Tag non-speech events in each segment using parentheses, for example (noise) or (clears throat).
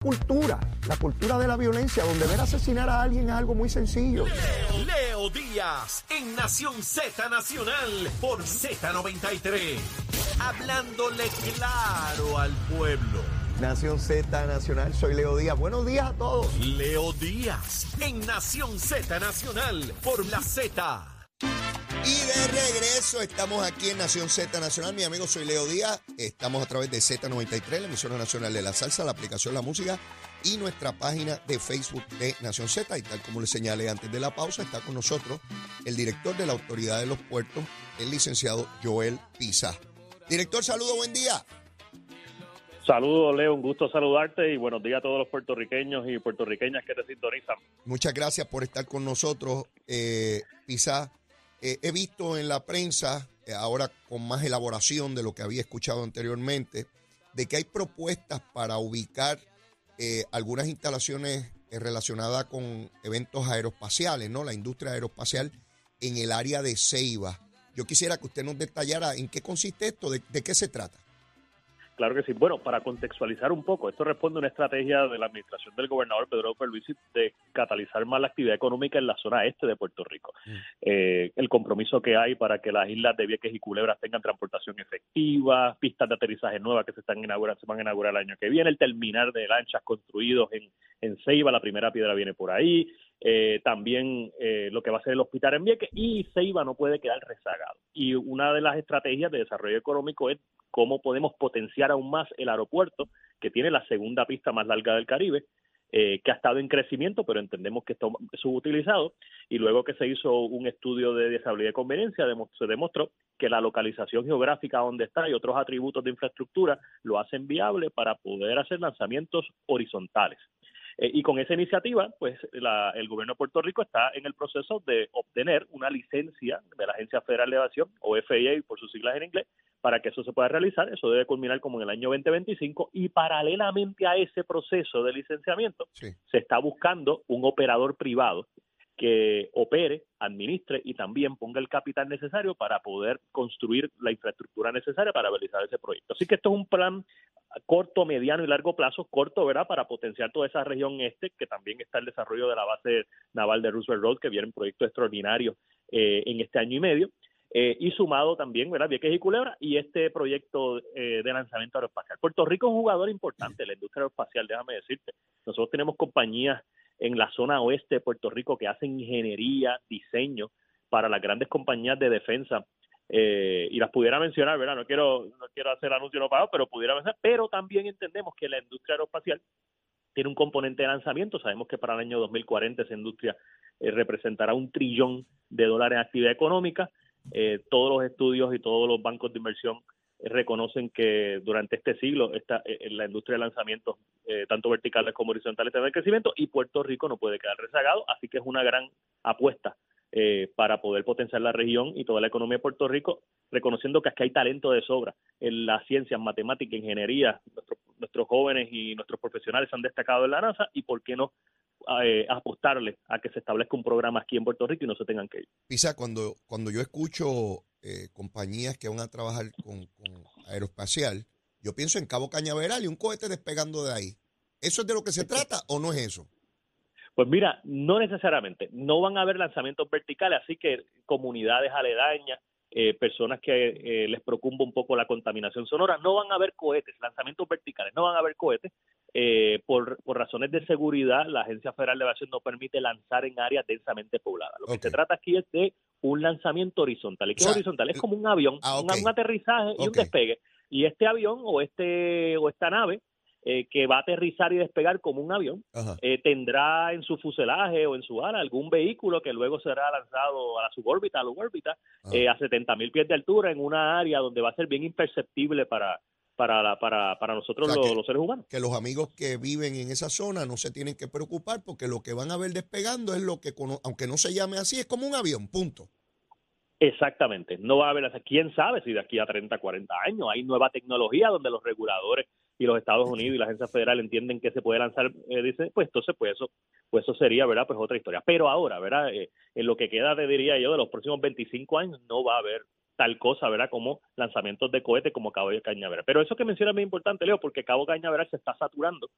Cultura, la cultura de la violencia, donde ver asesinar a alguien es algo muy sencillo. Leo, Leo Díaz en Nación Z Nacional por Z93. Hablándole claro al pueblo. Nación Z Nacional, soy Leo Díaz. Buenos días a todos. Leo Díaz en Nación Z Nacional por la Z. De regreso, estamos aquí en Nación Z Nacional. Mi amigo, soy Leo Díaz. Estamos a través de Z93, la emisora nacional de la salsa, la aplicación La Música y nuestra página de Facebook de Nación Z. Y tal como le señalé antes de la pausa, está con nosotros el director de la Autoridad de los Puertos, el licenciado Joel Pisa. Director, saludo, buen día. Saludos, Leo, un gusto saludarte y buenos días a todos los puertorriqueños y puertorriqueñas que te sintonizan. Muchas gracias por estar con nosotros, eh, Pisa. Eh, he visto en la prensa, eh, ahora con más elaboración de lo que había escuchado anteriormente, de que hay propuestas para ubicar eh, algunas instalaciones eh, relacionadas con eventos aeroespaciales, ¿no? La industria aeroespacial en el área de Ceiba. Yo quisiera que usted nos detallara en qué consiste esto, de, de qué se trata. Claro que sí. Bueno, para contextualizar un poco, esto responde a una estrategia de la administración del gobernador Pedro Pierluisi de catalizar más la actividad económica en la zona este de Puerto Rico. Eh, el compromiso que hay para que las islas de Vieques y Culebras tengan transportación efectiva, pistas de aterrizaje nuevas que se están inaugurando, se van a inaugurar el año que viene, el terminal de lanchas construidos en, en Ceiba, la primera piedra viene por ahí, eh, también eh, lo que va a ser el hospital en Vieques y Ceiba no puede quedar rezagado. Y una de las estrategias de desarrollo económico es cómo podemos potenciar aún más el aeropuerto, que tiene la segunda pista más larga del Caribe, eh, que ha estado en crecimiento, pero entendemos que está subutilizado. Y luego que se hizo un estudio de deshabilidad y conveniencia, se demostró que la localización geográfica donde está y otros atributos de infraestructura lo hacen viable para poder hacer lanzamientos horizontales. Eh, y con esa iniciativa, pues la- el gobierno de Puerto Rico está en el proceso de obtener una licencia de la Agencia Federal de Aviación, o FAA por sus siglas en inglés, para que eso se pueda realizar. Eso debe culminar como en el año 2025 y paralelamente a ese proceso de licenciamiento Sí. se está buscando un operador privado que opere, administre y también ponga el capital necesario para poder construir la infraestructura necesaria para realizar ese proyecto. Así que esto es un plan corto, mediano y largo plazo, corto, ¿verdad? Para potenciar toda esa región este, que también está el desarrollo de la base naval de Roosevelt Road, que viene un proyecto extraordinario eh, en este año y medio. Eh, y sumado también, ¿verdad? Vieques y Culebra y este proyecto eh, de lanzamiento aeroespacial. Puerto Rico es un jugador importante de la industria aeroespacial, déjame decirte. Nosotros tenemos compañías en la zona oeste de Puerto Rico que hacen ingeniería, diseño para las grandes compañías de defensa eh, y las pudiera mencionar, ¿verdad? No quiero no quiero hacer anuncio no pagado, pero pudiera mencionar, pero también entendemos que la industria aeroespacial tiene un componente de lanzamiento. Sabemos que para el año 2040 esa industria eh, representará un trillón de dólares en actividad económica. Eh, todos los estudios y todos los bancos de inversión reconocen que durante este siglo esta, eh, la industria de lanzamientos, eh, tanto verticales como horizontales, tendrá crecimiento y Puerto Rico no puede quedar rezagado, así que es una gran apuesta eh, para poder potenciar la región y toda la economía de Puerto Rico, reconociendo que aquí hay talento de sobra en las ciencias, matemática, ingeniería. Nuestros, nuestros jóvenes y nuestros profesionales han destacado en la NASA y por qué no eh, apostarle a que se establezca un programa aquí en Puerto Rico y no se tengan que ir. Pisa, cuando, cuando yo escucho eh, compañías que van a trabajar con, con aeroespacial, yo pienso en Cabo Cañaveral y un cohete despegando de ahí. ¿Eso es de lo que se trata o no es eso? Pues mira, no necesariamente. No van a haber lanzamientos verticales, así que comunidades aledañas, eh, personas que eh, les preocupa un poco la contaminación sonora, no van a haber cohetes, lanzamientos verticales, no van a haber cohetes. Eh, por, por razones de seguridad, la Agencia Federal de Aviación no permite lanzar en áreas densamente pobladas. Lo que se trata aquí es de un lanzamiento horizontal. ¿Y qué O sea, horizontal? Es como un avión, ah, un- aterrizaje y un despegue. Y este avión o este o esta nave eh, que va a aterrizar y despegar como un avión, eh, tendrá en su fuselaje o en su ala algún vehículo que luego será lanzado a la subórbita, a la órbita, eh, a 70 mil pies de altura en una área donde va a ser bien imperceptible para, para, para, para nosotros O sea, los, que- los seres humanos. Que los amigos que viven en esa zona no se tienen que preocupar porque lo que van a ver despegando es lo que, aunque no se llame así, es como un avión, punto. Exactamente, no va a haber, quién sabe si de aquí a 30, 40 años hay nueva tecnología donde los reguladores y los Estados Unidos y la agencia federal entienden que se puede lanzar, eh, dice, pues entonces pues eso, pues eso sería, ¿verdad? Pues otra historia. Pero ahora, ¿verdad? Eh, en lo que queda, te diría yo, de los próximos 25 años no va a haber tal cosa, ¿verdad? Como lanzamientos de cohetes como Cabo Cañaveral. Pero eso que menciona es muy importante, Leo, porque Cabo Cañaveral se está saturando.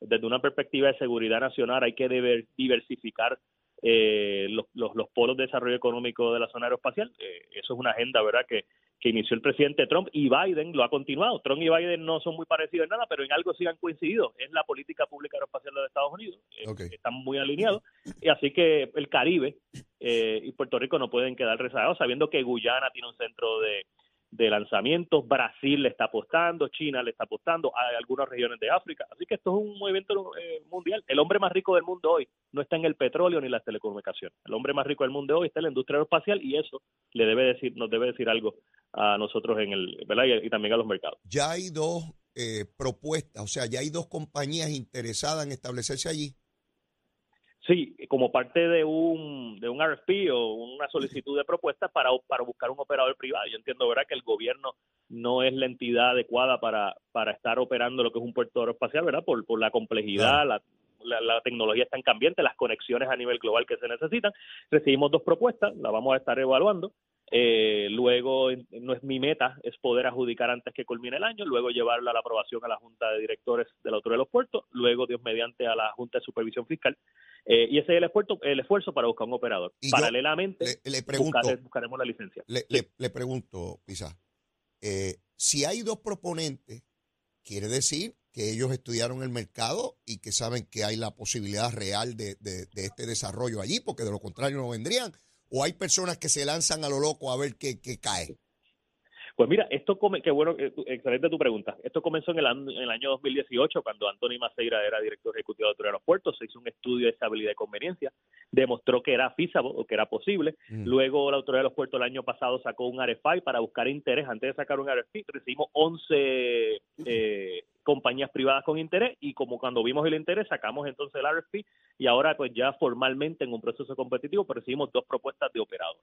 Desde una perspectiva de seguridad nacional hay que diversificar eh, los, los, los polos de desarrollo económico de la zona aeroespacial. Eh, eso es una agenda, ¿verdad?, que, que inició el presidente Trump y Biden lo ha continuado. Trump y Biden no son muy parecidos en nada, pero en algo sí han coincidido. Es la política pública aeroespacial de los Estados Unidos. Eh, Ok. Están muy alineados. Y así que el Caribe eh, y Puerto Rico no pueden quedar rezagados, sabiendo que Guyana tiene un centro de, de lanzamientos, Brasil le está apostando, China le está apostando, hay algunas regiones de África. Así que esto es un movimiento eh, mundial. El hombre más rico del mundo hoy no está en el petróleo ni las telecomunicaciones. El hombre más rico del mundo hoy está en la industria aeroespacial y eso le debe decir, nos debe decir algo a nosotros en el, ¿verdad? Y, y también a los mercados. Ya hay dos eh, propuestas, o sea, ya hay dos compañías interesadas en establecerse allí. Sí, como parte de un, de un RFP o una solicitud de propuesta para, para buscar un operador privado. Yo entiendo, ¿verdad?, que el gobierno no es la entidad adecuada para, para estar operando lo que es un puerto aeroespacial, ¿verdad?, por, por la complejidad, la, la, la tecnología es tan cambiante, las conexiones a nivel global que se necesitan. Recibimos dos propuestas, las vamos a estar evaluando. Eh, luego, no es mi meta, es poder adjudicar antes que culmine el año, luego llevarla a la aprobación a la Junta de Directores de la Autoridad de los Puertos, luego, Dios mediante, a la Junta de Supervisión Fiscal. Eh, y ese es el esfuerzo, el esfuerzo para buscar un operador. Y Paralelamente, Le, le pregunto, buscar- buscaremos la licencia. le, le- le pregunto, Pisa, eh, si hay dos proponentes, quiere decir que ellos estudiaron el mercado y que saben que hay la posibilidad real de, de- de este desarrollo allí, porque de lo contrario no vendrían. O hay personas que se lanzan a lo loco a ver qué, qué cae. Pues mira, esto come, qué bueno, eh, excelente tu pregunta. Esto comenzó en el, año- en el año 2018 cuando Anthony Maceira era director ejecutivo de Autoridad de los Puertos, se hizo un estudio de estabilidad y conveniencia, demostró que era feasible o que era posible. Mm. Luego la Autoridad de los Puertos el año pasado sacó un RFI para buscar interés. Antes de sacar un RFI recibimos 11 eh, compañías privadas con interés y como cuando vimos el interés sacamos entonces el RFP y ahora pues ya formalmente en un proceso competitivo recibimos dos propuestas de operador.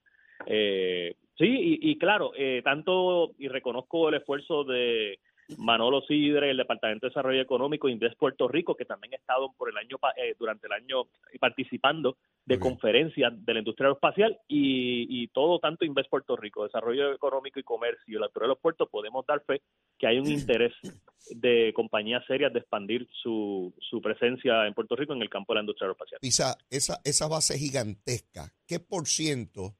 Eh, sí, y, y claro, eh, tanto, y reconozco el esfuerzo de Manolo Sidre, el Departamento de Desarrollo Económico, Indes Puerto Rico, que también ha estado por el año eh, durante el año participando de Muy bien. conferencias de la industria aeroespacial y, y todo, tanto Inves Puerto Rico, Desarrollo Económico y Comercio y la Autoridad de los Puertos, podemos dar fe que hay un interés de compañías serias de expandir su, su presencia en Puerto Rico en el campo de la industria aeroespacial. Pisa, esa, esa base gigantesca, ¿qué por ciento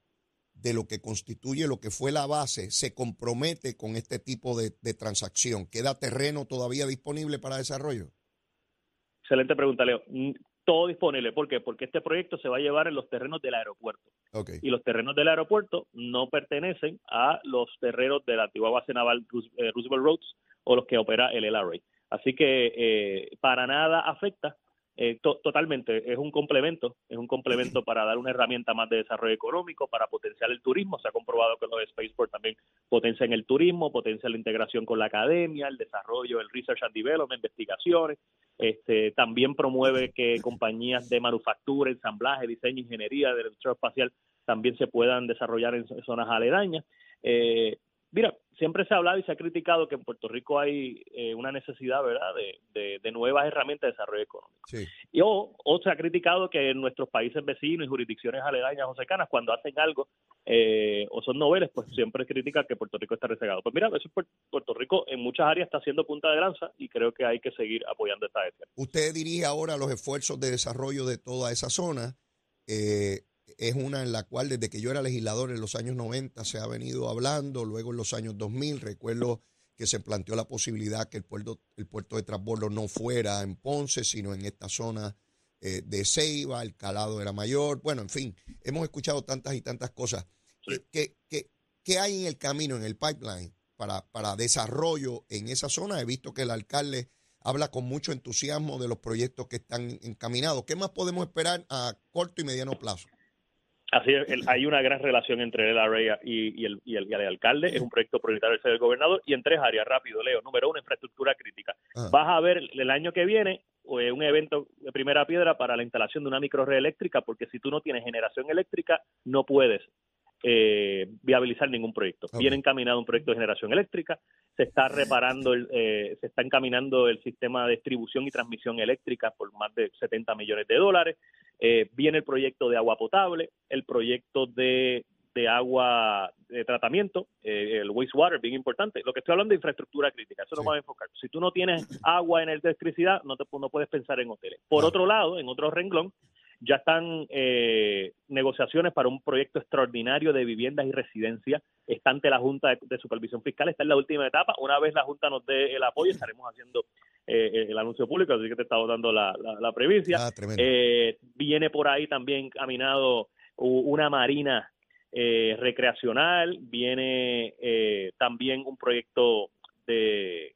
de lo que constituye lo que fue la base se compromete con este tipo de, de transacción? ¿Queda terreno todavía disponible para desarrollo? Excelente pregunta, Leo. Mm, Todo disponible. ¿Por qué? Porque este proyecto se va a llevar en los terrenos del aeropuerto. Y los terrenos del aeropuerto no pertenecen a los terrenos de la antigua base naval eh, Roosevelt Roads o los que opera el LRA. Así que eh, para nada afecta. Eh, to- totalmente, es un complemento, es un complemento (clears throat) para dar una herramienta más de desarrollo económico, para potenciar el turismo. Se ha comprobado que los spaceports también potencian el turismo, potencian la integración con la academia, el desarrollo, el research and development, investigaciones. Este, también promueve que compañías de manufactura, ensamblaje, diseño, ingeniería de la industria espacial también se puedan desarrollar en zo- zonas aledañas. Eh, mira, siempre se ha hablado y se ha criticado que en Puerto Rico hay eh, una necesidad, ¿verdad?, de, de- de nuevas herramientas de desarrollo económico. Sí. Y o, o se ha criticado que en nuestros países vecinos y jurisdicciones aledañas o cercanas, cuando hacen algo eh, o son noveles, pues siempre critican que Puerto Rico está rezagado. Pues mira, eso es Puer- Puerto Rico en muchas áreas está haciendo punta de lanza y creo que hay que seguir apoyando esta gestión. Usted dirige ahora los esfuerzos de desarrollo de toda esa zona. Eh, es una en la cual desde que yo era legislador en los años 90 se ha venido hablando, luego en los años 2000 recuerdo que se planteó la posibilidad que el puerto, el puerto de transbordo no fuera en Ponce, sino en esta zona eh, de Ceiba, el calado era mayor, bueno, en fin, hemos escuchado tantas y tantas cosas. Sí. ¿Qué, qué, qué hay en el camino, en el pipeline para, para desarrollo en esa zona? He visto que el alcalde habla con mucho entusiasmo de los proyectos que están encaminados. ¿Qué más podemos esperar a corto y mediano plazo? Así es, hay una gran relación entre el LRA y, el, y, el, alcalde. Es un proyecto prioritario del gobernador y en tres áreas, rápido, Leo. Número uno, infraestructura crítica. Ah. Vas a ver el año que viene eh, un evento de primera piedra para la instalación de una microred eléctrica, porque si tú no tienes generación eléctrica, no puedes eh, viabilizar ningún proyecto. Viene encaminado un proyecto de generación eléctrica, se está reparando, el, eh, se está encaminando el sistema de distribución y transmisión eléctrica por más de 70 millones de dólares. Eh, viene el proyecto de agua potable, el proyecto de, de agua de tratamiento, eh, el wastewater, bien importante. Lo que estoy hablando de infraestructura crítica, eso no va a enfocar. Si tú no tienes agua en el electricidad, no, te, no puedes pensar en hoteles. Por otro lado, en otro renglón, ya están eh, negociaciones para un proyecto extraordinario de viviendas y residencias. Está ante la Junta de, Supervisión Fiscal, está en la última etapa. Una vez la Junta nos dé el apoyo, estaremos haciendo eh, el anuncio público, así que te estaba dando la, la. Ah, eh, viene por ahí también caminado una marina recreacional, viene también un proyecto de,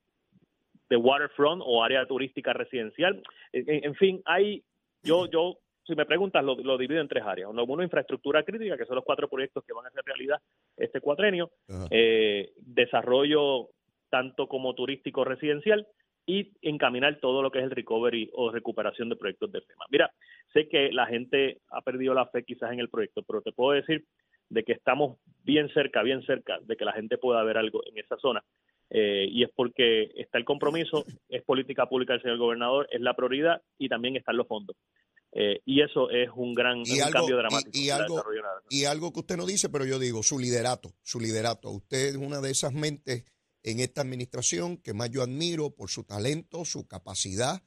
de waterfront o área turística residencial. En, en fin, hay yo, yo si me preguntas, lo, lo divido en tres áreas. Uno, infraestructura crítica, que son los cuatro proyectos que van a hacer realidad este cuatrenio. Eh, desarrollo tanto como turístico residencial y encaminar todo lo que es el recovery o recuperación de proyectos del tema. Mira, sé que la gente ha perdido la fe quizás en el proyecto, pero te puedo decir de que estamos bien cerca, bien cerca de que la gente pueda ver algo en esa zona. Eh, y es porque está el compromiso, es política pública del señor gobernador, es la prioridad y también están los fondos. Eh, y eso es un gran cambio dramático. Y, algo, y algo que usted no dice, pero yo digo, su liderato, su liderato. Usted es una de esas mentes en esta administración que más yo admiro por su talento, su capacidad,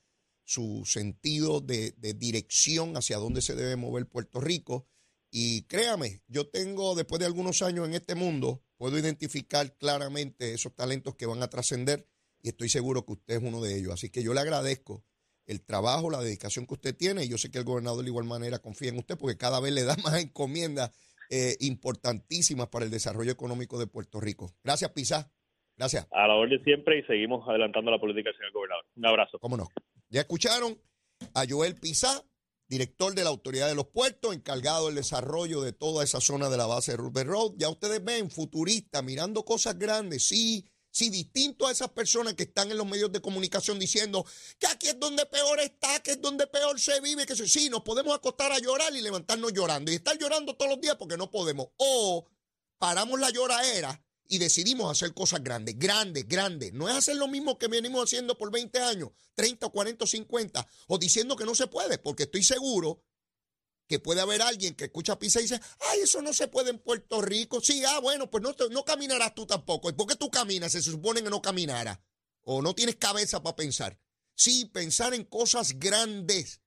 su sentido de, de dirección hacia dónde se debe mover Puerto Rico. Y créame, yo tengo, después de algunos años en este mundo, puedo identificar claramente esos talentos que van a trascender y estoy seguro que usted es uno de ellos. Así que yo le agradezco el trabajo, la dedicación que usted tiene. Y yo sé que el gobernador de igual manera confía en usted porque cada vez le da (laughs) más encomiendas eh, importantísimas para el desarrollo económico de Puerto Rico. Gracias, Pisa. Gracias. A la orden siempre y seguimos adelantando la política señor gobernador. Un abrazo. ¿Cómo no? Ya escucharon a Joel Pizá, director de la Autoridad de los Puertos, encargado del desarrollo de toda esa zona de la base de Rupert Road. Ya ustedes ven, futurista, mirando cosas grandes, sí, Sí, distinto a esas personas que están en los medios de comunicación diciendo que aquí es donde peor está, que es donde peor se vive, que sí, nos podemos acostar a llorar y levantarnos llorando y estar llorando todos los días porque no podemos. O paramos la lloradera y decidimos hacer cosas grandes, grandes, grandes. No es hacer lo mismo que venimos haciendo por 20 años, 30, 40 o 50, o diciendo que no se puede, porque estoy seguro que puede haber alguien que escucha pisa y dice, ay, eso no se puede en Puerto Rico. Sí, ah, bueno, pues no, no caminarás tú tampoco. ¿Y por qué tú caminas? Se supone que no caminara. O no tienes cabeza para pensar. Sí, pensar en cosas grandes,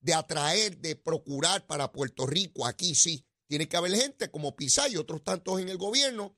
de atraer, de procurar para Puerto Rico, aquí sí. Tiene que haber gente como Pisa y otros tantos en el gobierno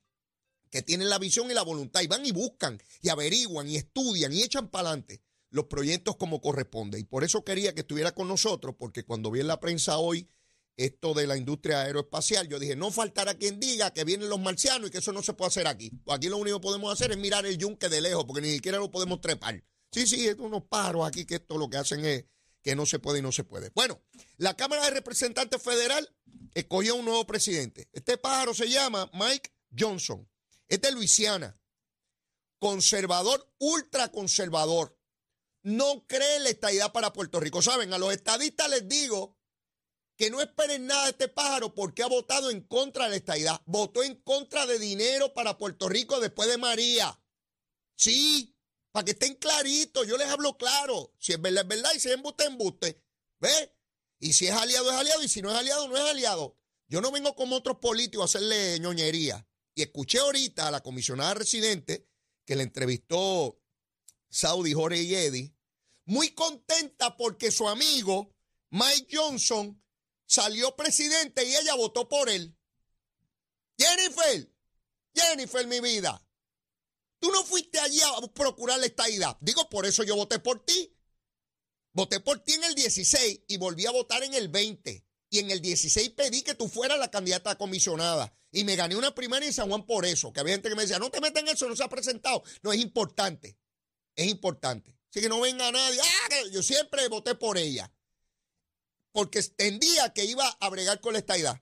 que tienen la visión y la voluntad y van y buscan y averiguan y estudian y echan para adelante los proyectos como corresponde. Y por eso quería que estuviera con nosotros, porque cuando vi en la prensa hoy esto de la industria aeroespacial, yo dije, no faltará quien diga que vienen los marcianos y que eso no se puede hacer aquí. Aquí lo único que podemos hacer es mirar el yunque de lejos, porque ni siquiera lo podemos trepar. Sí, sí, es unos paros aquí que esto lo que hacen es que no se puede y no se puede. Bueno, la Cámara de Representantes Federal escogió un nuevo presidente. Este pájaro se llama Mike Johnson. Es de Luisiana. Conservador, ultraconservador no cree la estadidad para Puerto Rico. Saben, a los estadistas les digo que no esperen nada de este pájaro porque ha votado en contra de la estadidad. Votó en contra de dinero para Puerto Rico después de María. Sí, para que estén claritos, yo les hablo claro. Si es verdad, es verdad, y si es embuste, embuste. ¿Ve? Y si es aliado, es aliado, y si no es aliado, no es aliado. Yo no vengo como otros políticos a hacerle ñoñería. Y escuché ahorita a la comisionada residente que le entrevistó Saudi, Jorge y Eddie, muy contenta porque su amigo Mike Johnson salió presidente y ella votó por él. Jennifer, Jennifer, mi vida, tú no fuiste allí a procurar la estadidad. Digo, por eso yo voté por ti. Voté por ti en el 16 y volví a votar en el 20. Y en el 16 pedí que tú fueras la candidata comisionada. Y me gané una primaria en San Juan por eso. Que había gente que me decía, no te metas en eso, no se ha presentado. No, es importante. Es importante. Así que no venga nadie. Ah, yo siempre voté por ella. Porque entendía que iba a bregar con la estadidad.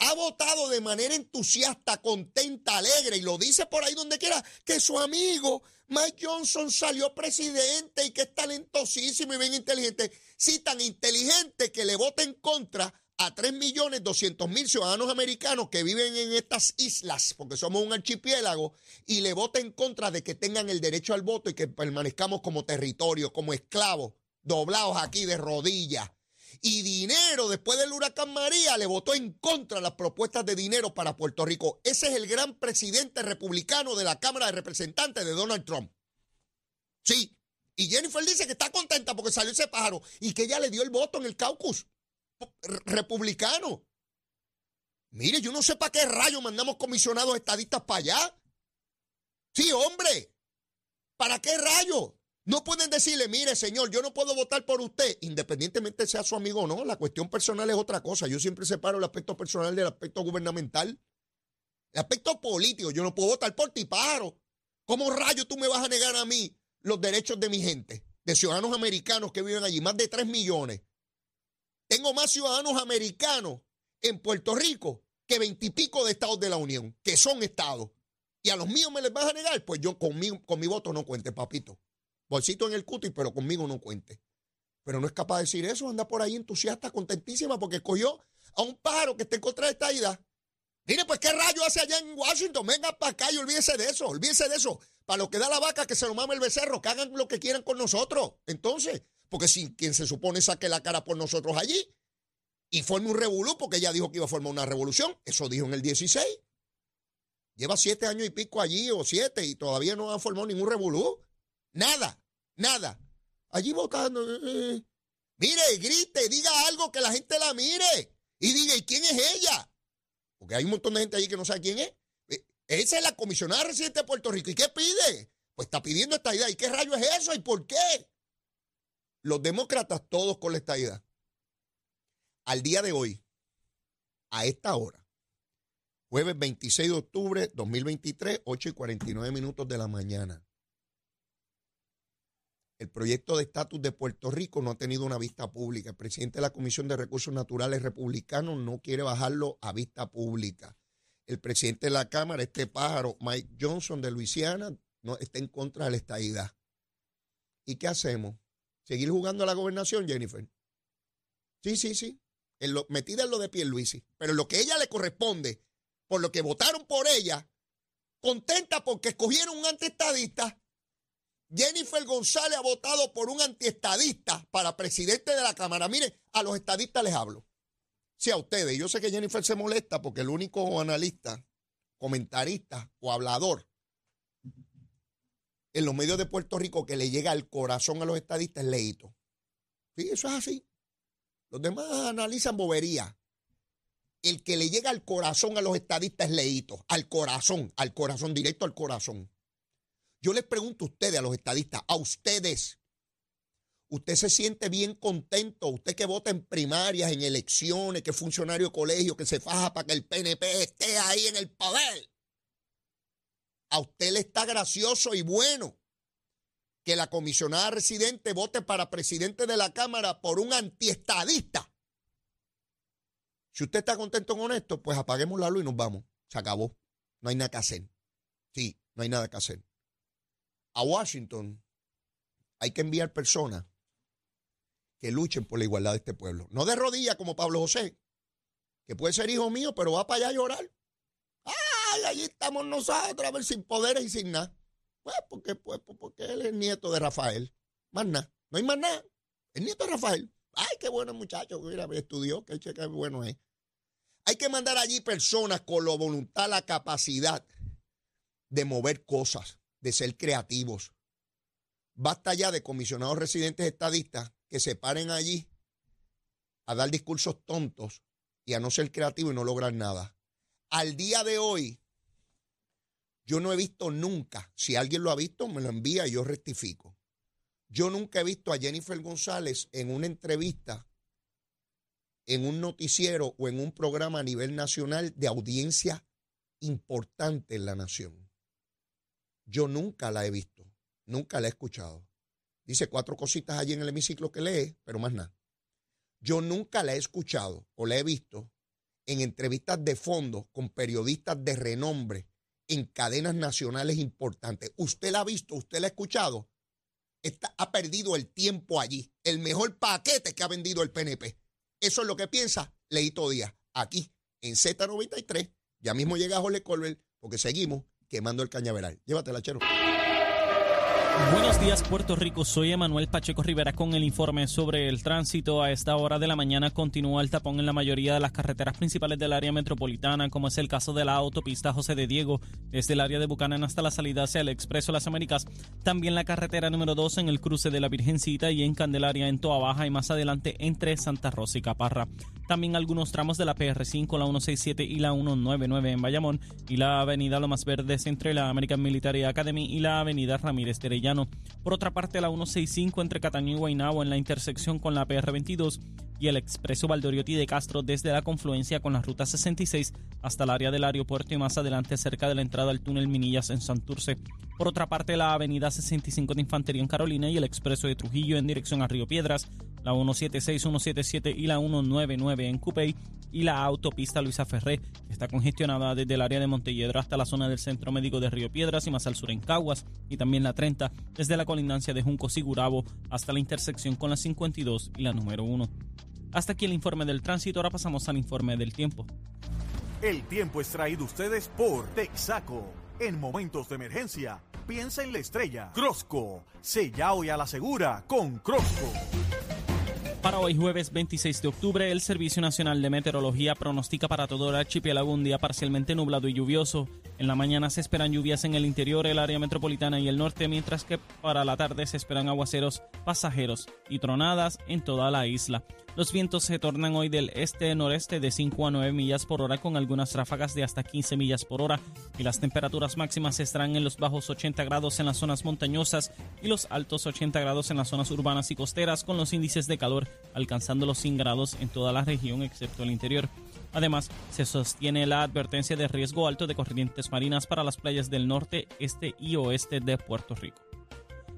ha votado de manera entusiasta, contenta, alegre, y lo dice por ahí donde quiera, que su amigo Mike Johnson salió presidente y que es talentosísimo y bien inteligente. Sí, tan inteligente que le vota en contra a 3.200.000 ciudadanos americanos que viven en estas islas, porque somos un archipiélago, y le vota en contra de que tengan el derecho al voto y que permanezcamos como territorio, como esclavos, doblados aquí de rodillas y dinero después del huracán María le votó en contra las propuestas de dinero para Puerto Rico. Ese es el gran presidente republicano de la Cámara de Representantes de Donald Trump. Sí. Y Jennifer dice que está contenta porque salió ese pájaro y que ella le dio el voto en el caucus republicano. Mire, yo no sé para qué rayo mandamos comisionados estadistas para allá. Sí, hombre. ¿Para qué rayo? No pueden decirle, mire, señor, yo no puedo votar por usted, independientemente sea su amigo o no. La cuestión personal es otra cosa. Yo siempre separo el aspecto personal del aspecto gubernamental. El aspecto político, yo no puedo votar por ti, paro. ¿Cómo rayo tú me vas a negar a mí los derechos de mi gente, de ciudadanos americanos que viven allí? Más de 3 millones. Tengo más ciudadanos americanos en Puerto Rico que veintipico de estados de la Unión, que son estados. Y a los míos me les vas a negar, pues yo con con mi voto no cuente, papito bolsito en el cutis, pero conmigo no cuente. Pero no es capaz de decir eso, anda por ahí entusiasta, contentísima, porque escogió a un pájaro que está en contra de esta ida. Mire, pues qué rayo hace allá en Washington, venga para acá y olvídese de eso, olvídese de eso. Para lo que da la vaca, que se lo mame el becerro, que hagan lo que quieran con nosotros. Entonces, porque si quien se supone saque la cara por nosotros allí y forme un revolú, porque ella dijo que iba a formar una revolución, eso dijo en el 16. Lleva siete años y pico allí o siete y todavía no ha formado ningún revolú. Nada, nada. Allí votando. Eh, eh. Mire, grite, diga algo que la gente la mire. Y diga, ¿y quién es ella? Porque hay un montón de gente allí que no sabe quién es. Eh, esa es la comisionada residente de Puerto Rico. ¿Y qué pide? Pues está pidiendo esta idea. ¿Y qué rayo es eso? ¿Y por qué? Los demócratas todos con la estadidad. Al día de hoy, a esta hora, jueves 26 de octubre 2023, 8 y 49 minutos de la mañana. El proyecto de estatus de Puerto Rico no ha tenido una vista pública. El presidente de la Comisión de Recursos Naturales republicano no quiere bajarlo a vista pública. El presidente de la Cámara, este pájaro, Mike Johnson de Luisiana, no, está en contra de la estadidad. ¿Y qué hacemos? ¿Seguir jugando a la gobernación, Jennifer? Sí, sí, sí. En lo, metida en lo de Pierluisi. Pero lo que ella le corresponde, por lo que votaron por ella, contenta porque escogieron un antiestadista Jennifer González ha votado por un antiestadista para presidente de la Cámara. Mire, a los estadistas les hablo. Sí, a ustedes. Yo sé que Jennifer se molesta porque el único analista, comentarista o hablador en los medios de Puerto Rico que le llega al corazón a los estadistas es Leito. Sí, eso es así. Los demás analizan bobería. El que le llega al corazón a los estadistas es Leito. Al corazón, al corazón, directo al corazón. Yo les pregunto a ustedes, a los estadistas, a ustedes, ¿usted se siente bien contento? Usted que vota en primarias, en elecciones, que es funcionario de colegio, que se faja para que el PNP esté ahí en el poder. A usted le está gracioso y bueno que la comisionada residente vote para presidente de la Cámara por un antiestadista. Si usted está contento con esto, pues apaguemos la luz y nos vamos. Se acabó. No hay nada que hacer. Sí, no hay nada que hacer a Washington hay que enviar personas que luchen por la igualdad de este pueblo. No de rodillas como Pablo José, que puede ser hijo mío, pero va para allá a llorar. ¡Ay, allí estamos nosotros, a ver, sin poderes y sin nada! Pues porque, pues, pues, porque él es nieto de Rafael. Más nada. No hay más nada. El nieto de Rafael. ¡Ay, qué bueno muchacho! Mira, estudió, qué, qué bueno es. Hay que mandar allí personas con la voluntad, la capacidad de mover cosas de ser creativos. Basta ya de comisionados residentes estadistas que se paren allí a dar discursos tontos y a no ser creativos y no lograr nada. Al día de hoy, yo no he visto nunca, si alguien lo ha visto, me lo envía y yo rectifico. Yo nunca he visto a Jennifer González en una entrevista, en un noticiero o en un programa a nivel nacional de audiencia importante en la nación. Yo nunca la he visto, nunca la he escuchado. Dice cuatro cositas allí en el hemiciclo que lee, pero más nada. Yo nunca la he escuchado o la he visto en entrevistas de fondo con periodistas de renombre en cadenas nacionales importantes. Usted la ha visto, usted la ha escuchado. Está, ha perdido el tiempo allí. El mejor paquete que ha vendido el PNP. Eso es lo que piensa Leito Díaz. Aquí, en Z93. Ya mismo llega Jorge Colbert, porque seguimos quemando el cañaveral. Llévatela, chero. Buenos días Puerto Rico, soy Emanuel Pacheco Rivera con el informe sobre el tránsito. A esta hora de la mañana continúa el tapón en la mayoría de las carreteras principales del área metropolitana, como es el caso de la autopista José de Diego, desde el área de Bucanán hasta la salida hacia el Expreso Las Américas. También la carretera número 2 en el cruce de la Virgencita y en Candelaria en Toa Baja y más adelante entre Santa Rosa y Caparra. También algunos tramos de la PR5, la 167 y la 199 en Bayamón y la avenida Lomas Verdes entre la American Military Academy y la avenida Ramírez de por otra parte, la 165 entre Cataño y Guaynabo en la intersección con la PR22 y el expreso Valdoriotti de Castro desde la confluencia con la ruta 66 hasta el área del aeropuerto y más adelante cerca de la entrada al túnel Minillas en Santurce. Por otra parte, la avenida 65 de Infantería en Carolina y el expreso de Trujillo en dirección a Río Piedras, la 176, 177 y la 199 en Cupey y la autopista Luisa Ferré, está congestionada desde el área de Montelledra hasta la zona del Centro Médico de Río Piedras y más al sur en Caguas, y también la 30 desde la colindancia de Junco Sigurabo hasta la intersección con la 52 y la número 1. Hasta aquí el informe del tránsito, ahora pasamos al informe del tiempo. El tiempo es traído ustedes por Texaco. En momentos de emergencia, piensa en la estrella. Crosco, sella hoy a la segura con Crosco. Para hoy jueves 26 de octubre, el Servicio Nacional de Meteorología pronostica para todo el archipiélago un día parcialmente nublado y lluvioso. En la mañana se esperan lluvias en el interior, el área metropolitana y el norte, mientras que para la tarde se esperan aguaceros pasajeros y tronadas en toda la isla. Los vientos se tornan hoy del este-noreste de 5 a 9 millas por hora con algunas ráfagas de hasta 15 millas por hora y las temperaturas máximas estarán en los bajos 80 grados en las zonas montañosas y los altos 80 grados en las zonas urbanas y costeras con los índices de calor alcanzando los 100 grados en toda la región excepto el interior. Además, se sostiene la advertencia de riesgo alto de corrientes marinas para las playas del norte, este y oeste de Puerto Rico.